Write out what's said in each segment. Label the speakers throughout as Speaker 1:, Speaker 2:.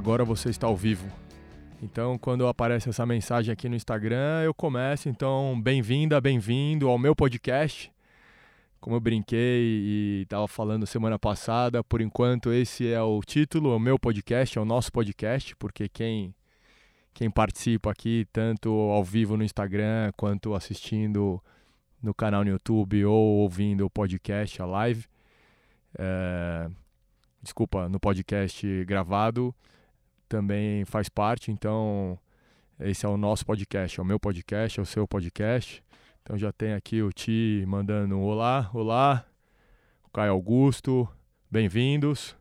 Speaker 1: agora você está ao vivo. Então, quando aparece essa mensagem aqui no Instagram, eu começo. Então, bem-vinda, bem-vindo ao meu podcast. Como eu brinquei e estava falando semana passada, por enquanto esse é o título, o meu podcast, é o nosso podcast, porque quem quem participa aqui, tanto ao vivo no Instagram, quanto assistindo no canal no YouTube ou ouvindo o podcast, a live, é, desculpa, no podcast gravado, também faz parte. Então, esse é o nosso podcast, é o meu podcast, é o seu podcast. Então já tem aqui o Ti mandando um olá, olá, o Caio Augusto, bem-vindos.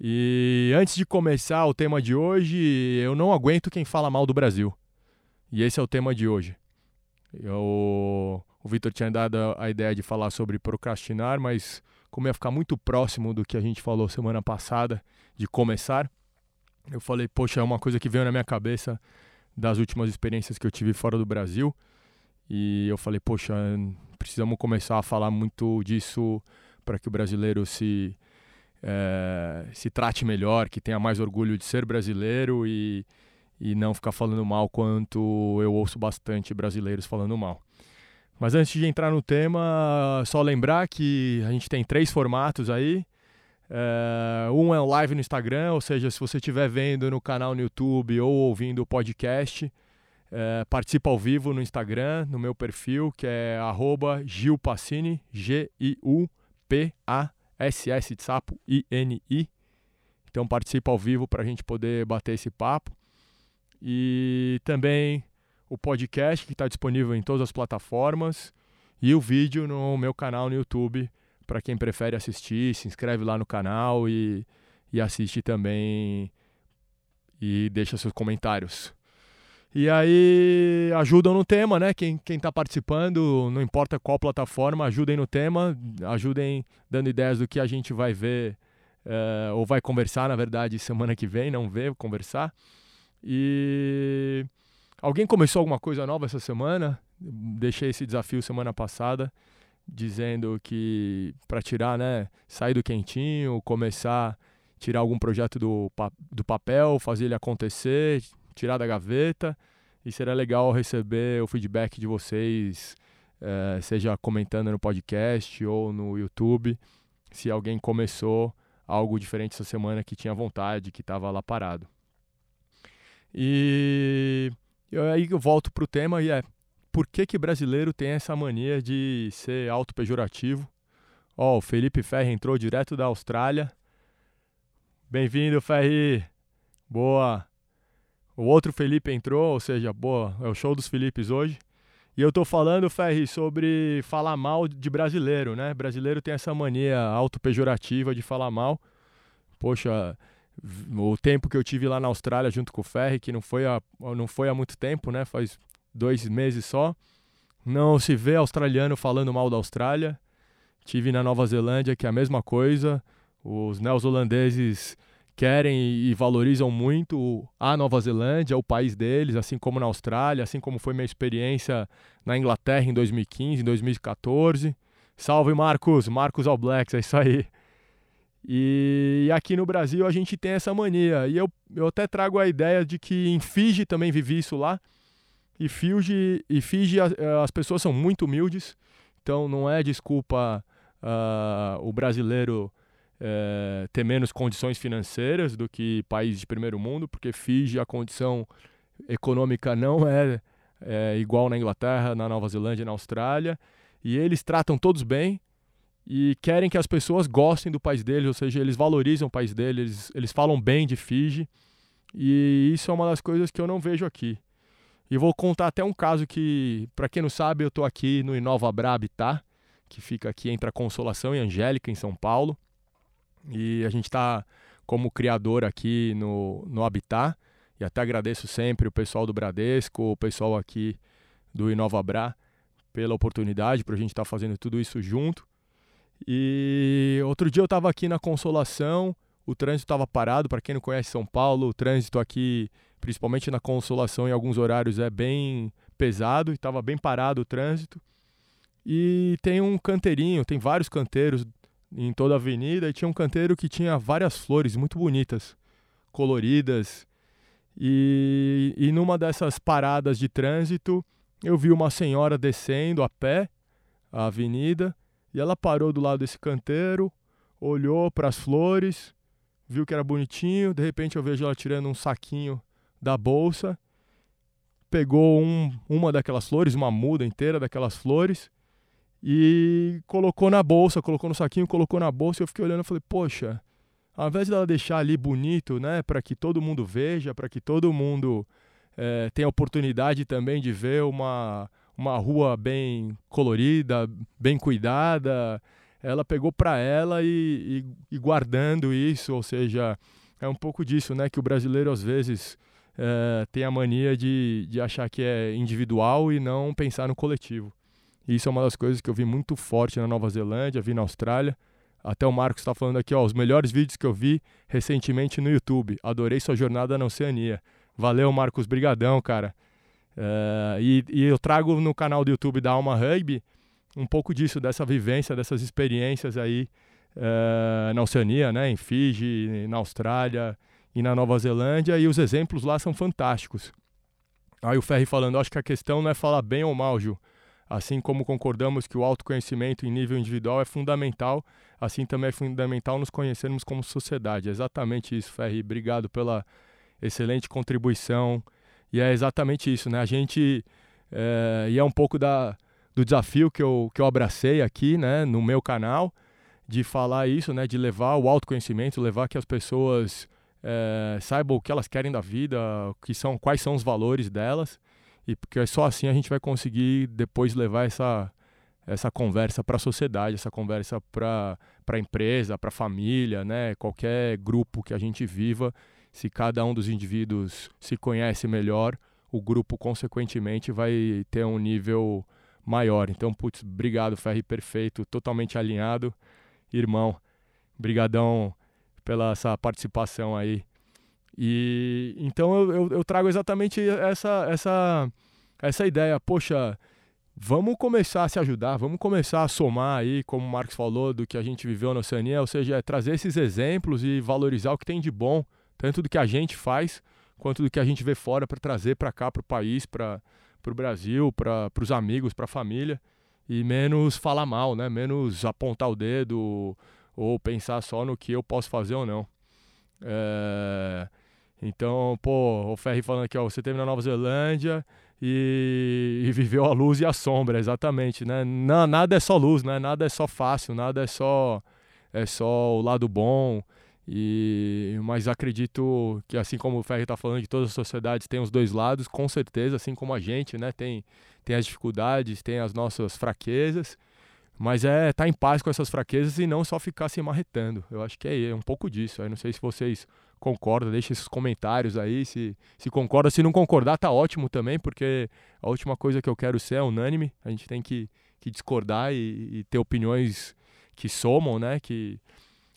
Speaker 1: E antes de começar o tema de hoje, eu não aguento quem fala mal do Brasil. E esse é o tema de hoje. Eu, o Vitor tinha dado a ideia de falar sobre procrastinar, mas como ia ficar muito próximo do que a gente falou semana passada, de começar, eu falei, poxa, é uma coisa que veio na minha cabeça das últimas experiências que eu tive fora do Brasil. E eu falei, poxa, precisamos começar a falar muito disso para que o brasileiro se, é, se trate melhor, que tenha mais orgulho de ser brasileiro e, e não ficar falando mal quanto eu ouço bastante brasileiros falando mal. Mas antes de entrar no tema, só lembrar que a gente tem três formatos aí. É, um é o live no Instagram, ou seja, se você estiver vendo no canal no YouTube ou ouvindo o podcast, é, participa ao vivo no Instagram, no meu perfil, que é @gilpassini, G-I-U-P-A-S-S de sapo, I-N-I. Então participa ao vivo para a gente poder bater esse papo. E também o podcast que está disponível em todas as plataformas e o vídeo no meu canal no YouTube para quem prefere assistir, se inscreve lá no canal e, e assiste também e deixa seus comentários. E aí ajudam no tema, né? Quem, quem tá participando, não importa qual plataforma, ajudem no tema, ajudem dando ideias do que a gente vai ver uh, ou vai conversar, na verdade, semana que vem, não ver, conversar. E alguém começou alguma coisa nova essa semana? Deixei esse desafio semana passada, dizendo que para tirar, né? Sair do quentinho, começar tirar algum projeto do, do papel, fazer ele acontecer, tirar da gaveta e será legal receber o feedback de vocês, é, seja comentando no podcast ou no YouTube, se alguém começou algo diferente essa semana que tinha vontade, que estava lá parado. E aí eu volto para o tema e é por que que brasileiro tem essa mania de ser auto-pejorativo? Ó, oh, o Felipe Ferri entrou direto da Austrália. Bem-vindo, Ferri! Boa! O outro Felipe entrou, ou seja, boa, é o show dos Filipes hoje. E eu tô falando, Ferri, sobre falar mal de brasileiro, né? Brasileiro tem essa mania auto-pejorativa de falar mal. Poxa, o tempo que eu tive lá na Austrália junto com o Ferri, que não foi, há, não foi há muito tempo, né? Faz dois meses só. Não se vê australiano falando mal da Austrália. Tive na Nova Zelândia, que é a mesma coisa. Os neozelandeses querem e valorizam muito a Nova Zelândia, o país deles, assim como na Austrália, assim como foi minha experiência na Inglaterra em 2015, em 2014. Salve Marcos, Marcos All Blacks, é isso aí. E aqui no Brasil a gente tem essa mania. E eu, eu até trago a ideia de que em Fiji também vivi isso lá. E Fiji, e Fiji as, as pessoas são muito humildes, então não é desculpa uh, o brasileiro é, ter menos condições financeiras do que países de primeiro mundo, porque Fiji a condição econômica não é, é igual na Inglaterra, na Nova Zelândia na Austrália, e eles tratam todos bem e querem que as pessoas gostem do país deles, ou seja, eles valorizam o país deles, eles, eles falam bem de Fiji, e isso é uma das coisas que eu não vejo aqui. E vou contar até um caso que, para quem não sabe, eu estou aqui no Inova Bra Habitat, que fica aqui entre a Consolação e Angélica, em São Paulo. E a gente está como criador aqui no, no Habitat. E até agradeço sempre o pessoal do Bradesco, o pessoal aqui do InovaBra pela oportunidade para a gente estar tá fazendo tudo isso junto. E outro dia eu estava aqui na Consolação, o trânsito estava parado. Para quem não conhece São Paulo, o trânsito aqui, principalmente na Consolação, em alguns horários é bem pesado e estava bem parado o trânsito. E tem um canteirinho, tem vários canteiros em toda a avenida e tinha um canteiro que tinha várias flores muito bonitas, coloridas. E, e numa dessas paradas de trânsito, eu vi uma senhora descendo a pé a avenida e ela parou do lado desse canteiro, olhou para as flores, viu que era bonitinho. De repente eu vejo ela tirando um saquinho da bolsa, pegou um, uma daquelas flores, uma muda inteira daquelas flores e colocou na bolsa, colocou no saquinho, colocou na bolsa. Eu fiquei olhando e falei, poxa, ao invés dela deixar ali bonito, né, para que todo mundo veja, para que todo mundo é, tenha oportunidade também de ver uma, uma rua bem colorida, bem cuidada, ela pegou para ela e, e, e, guardando isso, ou seja, é um pouco disso, né, que o brasileiro às vezes é, tem a mania de, de achar que é individual e não pensar no coletivo. E isso é uma das coisas que eu vi muito forte na Nova Zelândia, vi na Austrália. Até o Marcos está falando aqui, ó, os melhores vídeos que eu vi recentemente no YouTube. Adorei sua jornada na Oceania. Valeu, Marcos, brigadão, cara. Uh, e, e, eu trago no canal do YouTube da Alma Rugby um pouco disso, dessa vivência, dessas experiências aí uh, na Oceania, né, em Fiji, na Austrália e na Nova Zelândia, e os exemplos lá são fantásticos. Aí o Ferri falando, acho que a questão não é falar bem ou mal, Ju. Assim como concordamos que o autoconhecimento em nível individual é fundamental, assim também é fundamental nos conhecermos como sociedade. É exatamente isso, Ferri. Obrigado pela excelente contribuição. E é exatamente isso, né? A gente. É, e é um pouco da, do desafio que eu, que eu abracei aqui, né, no meu canal, de falar isso, né, de levar o autoconhecimento, levar que as pessoas é, saibam o que elas querem da vida, que são, quais são os valores delas e porque só assim a gente vai conseguir depois levar essa, essa conversa para a sociedade, essa conversa para a empresa, para a família, né? qualquer grupo que a gente viva. Se cada um dos indivíduos se conhece melhor, o grupo, consequentemente, vai ter um nível maior. Então, putz, obrigado, Ferri, perfeito, totalmente alinhado. Irmão, brigadão pela essa participação aí. E então eu, eu, eu, trago exatamente essa, essa, essa ideia. Poxa, vamos começar a se ajudar, vamos começar a somar aí, como o Marcos falou, do que a gente viveu na Oceania, ou seja, é trazer esses exemplos e valorizar o que tem de bom, tanto do que a gente faz, quanto do que a gente vê fora para trazer para cá, para o país, para o Brasil, para os amigos, para a família, e menos falar mal, né? menos apontar o dedo ou pensar só no que eu posso fazer ou não. É... Então, pô, o Ferri falando aqui, ó, você teve na Nova Zelândia e, e, viveu a luz e a sombra, exatamente, né? Não, nada é só luz, né? Nada é só fácil, nada é só é só o lado bom. E mas acredito que assim como o Ferri está falando de todas as sociedades tem os dois lados, com certeza, assim como a gente, né? Tem tem as dificuldades, tem as nossas fraquezas. Mas é estar tá em paz com essas fraquezas e não só ficar se marretando. Eu acho que é, é um pouco disso. Eu não sei se vocês concorda, deixa esses comentários aí, se, se concorda. Se não concordar, tá ótimo também, porque a última coisa que eu quero ser é unânime. A gente tem que, que discordar e, e ter opiniões que somam, né? Que,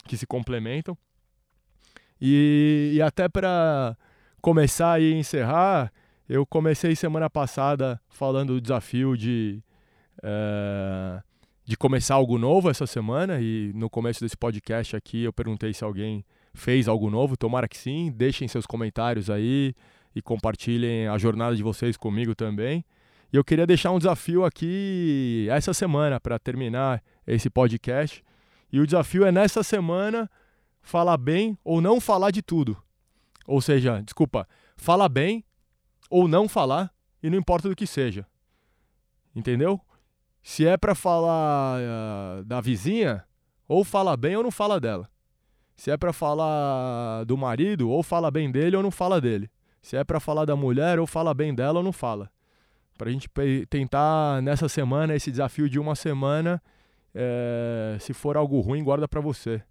Speaker 1: que se complementam. E, e até para começar e encerrar, eu comecei semana passada falando do desafio de, é, de começar algo novo essa semana. E no começo desse podcast aqui eu perguntei se alguém fez algo novo, tomara que sim. Deixem seus comentários aí e compartilhem a jornada de vocês comigo também. E eu queria deixar um desafio aqui essa semana para terminar esse podcast. E o desafio é nessa semana falar bem ou não falar de tudo. Ou seja, desculpa, falar bem ou não falar e não importa do que seja. Entendeu? Se é para falar uh, da vizinha, ou fala bem ou não fala dela. Se é para falar do marido, ou fala bem dele ou não fala dele. Se é para falar da mulher, ou fala bem dela ou não fala. Para a gente tentar nessa semana, esse desafio de uma semana, é, se for algo ruim, guarda para você.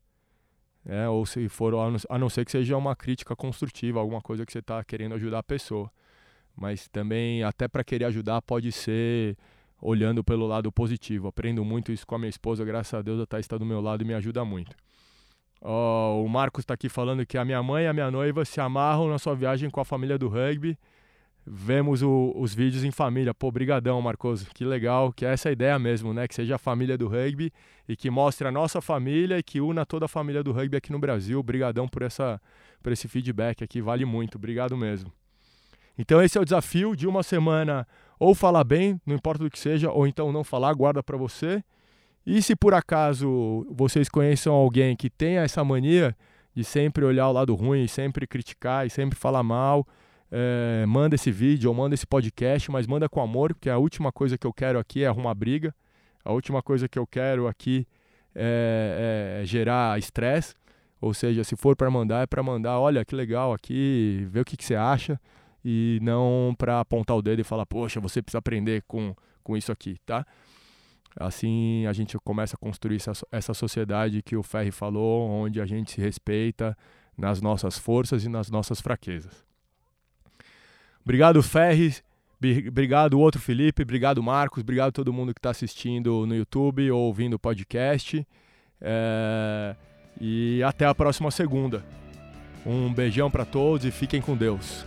Speaker 1: É, ou se for, a não ser que seja uma crítica construtiva, alguma coisa que você está querendo ajudar a pessoa. Mas também, até para querer ajudar, pode ser olhando pelo lado positivo. Aprendo muito isso com a minha esposa, graças a Deus a Thaís está do meu lado e me ajuda muito. Oh, o Marcos está aqui falando que a minha mãe e a minha noiva se amarram na sua viagem com a família do rugby. vemos o, os vídeos em família. Pô, brigadão, Marcoso. Que legal, que é essa ideia mesmo, né? Que seja a família do rugby e que mostre a nossa família e que una toda a família do rugby aqui no Brasil. Brigadão por, essa, por esse feedback aqui, vale muito. Obrigado mesmo. Então esse é o desafio de uma semana ou falar bem, não importa do que seja, ou então não falar, guarda para você. E se por acaso vocês conheçam alguém que tenha essa mania de sempre olhar o lado ruim, sempre criticar e sempre falar mal, é, manda esse vídeo ou manda esse podcast, mas manda com amor, porque a última coisa que eu quero aqui é arrumar briga. A última coisa que eu quero aqui é, é gerar estresse. Ou seja, se for para mandar, é para mandar, olha que legal aqui, vê o que, que você acha e não para apontar o dedo e falar, poxa, você precisa aprender com, com isso aqui, tá? Assim a gente começa a construir essa, essa sociedade que o Ferri falou, onde a gente se respeita nas nossas forças e nas nossas fraquezas. Obrigado, Ferri. Obrigado, outro Felipe. Obrigado, Marcos. Obrigado a todo mundo que está assistindo no YouTube ou ouvindo o podcast. É... E até a próxima segunda. Um beijão para todos e fiquem com Deus.